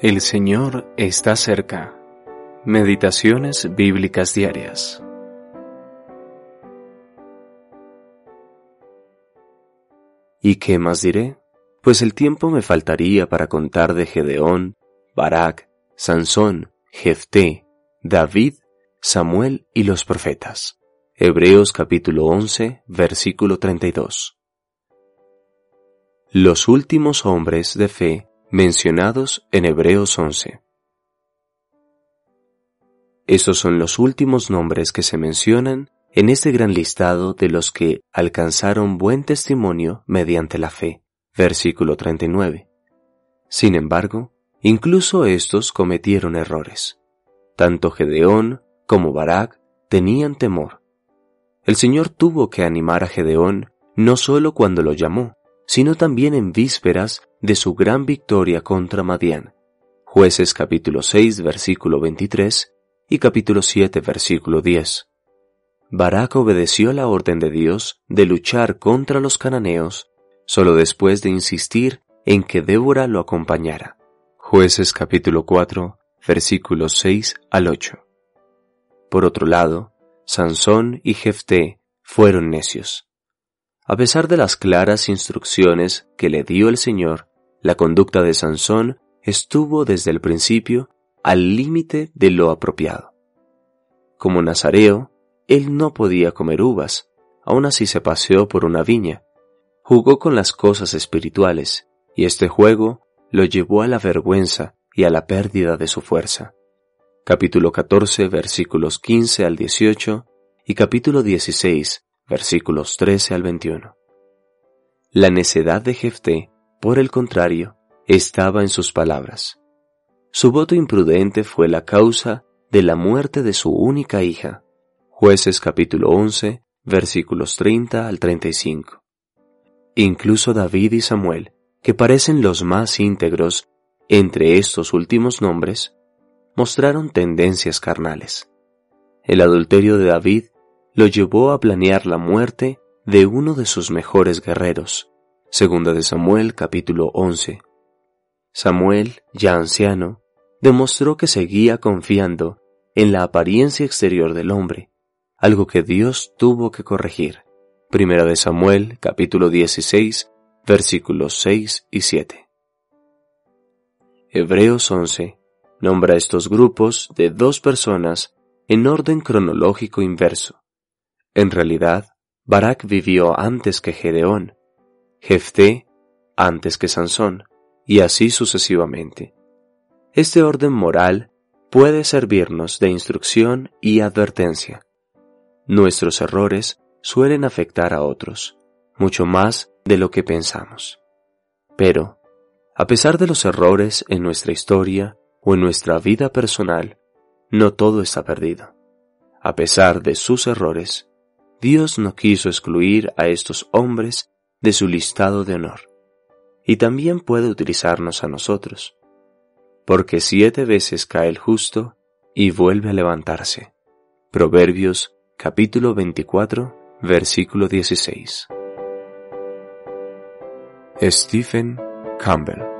El Señor está cerca. Meditaciones bíblicas diarias. ¿Y qué más diré? Pues el tiempo me faltaría para contar de Gedeón, Barak, Sansón, Jefté, David, Samuel y los profetas. Hebreos capítulo 11, versículo 32. Los últimos hombres de fe mencionados en Hebreos 11. Esos son los últimos nombres que se mencionan en este gran listado de los que alcanzaron buen testimonio mediante la fe. Versículo 39. Sin embargo, incluso estos cometieron errores. Tanto Gedeón como Barak tenían temor. El Señor tuvo que animar a Gedeón no solo cuando lo llamó, sino también en vísperas de su gran victoria contra Madián. Jueces capítulo 6 versículo 23 y capítulo 7 versículo 10. Barak obedeció la orden de Dios de luchar contra los cananeos solo después de insistir en que Débora lo acompañara. Jueces capítulo 4 versículos 6 al 8. Por otro lado, Sansón y Jefté fueron necios. A pesar de las claras instrucciones que le dio el Señor, la conducta de Sansón estuvo desde el principio al límite de lo apropiado. Como nazareo, él no podía comer uvas, aún así se paseó por una viña, jugó con las cosas espirituales, y este juego lo llevó a la vergüenza y a la pérdida de su fuerza. Capítulo 14 versículos 15 al 18 y capítulo 16 versículos 13 al 21. La necedad de Jefté, por el contrario, estaba en sus palabras. Su voto imprudente fue la causa de la muerte de su única hija. Jueces capítulo 11, versículos 30 al 35. Incluso David y Samuel, que parecen los más íntegros entre estos últimos nombres, mostraron tendencias carnales. El adulterio de David lo llevó a planear la muerte de uno de sus mejores guerreros. Segunda de Samuel capítulo 11. Samuel, ya anciano, demostró que seguía confiando en la apariencia exterior del hombre, algo que Dios tuvo que corregir. Primera de Samuel capítulo 16 versículos 6 y 7. Hebreos 11 nombra estos grupos de dos personas en orden cronológico inverso. En realidad, Barak vivió antes que Gedeón, Jefté antes que Sansón, y así sucesivamente. Este orden moral puede servirnos de instrucción y advertencia. Nuestros errores suelen afectar a otros, mucho más de lo que pensamos. Pero, a pesar de los errores en nuestra historia o en nuestra vida personal, no todo está perdido. A pesar de sus errores, Dios no quiso excluir a estos hombres de su listado de honor, y también puede utilizarnos a nosotros, porque siete veces cae el justo y vuelve a levantarse. Proverbios capítulo 24, versículo 16. Stephen Campbell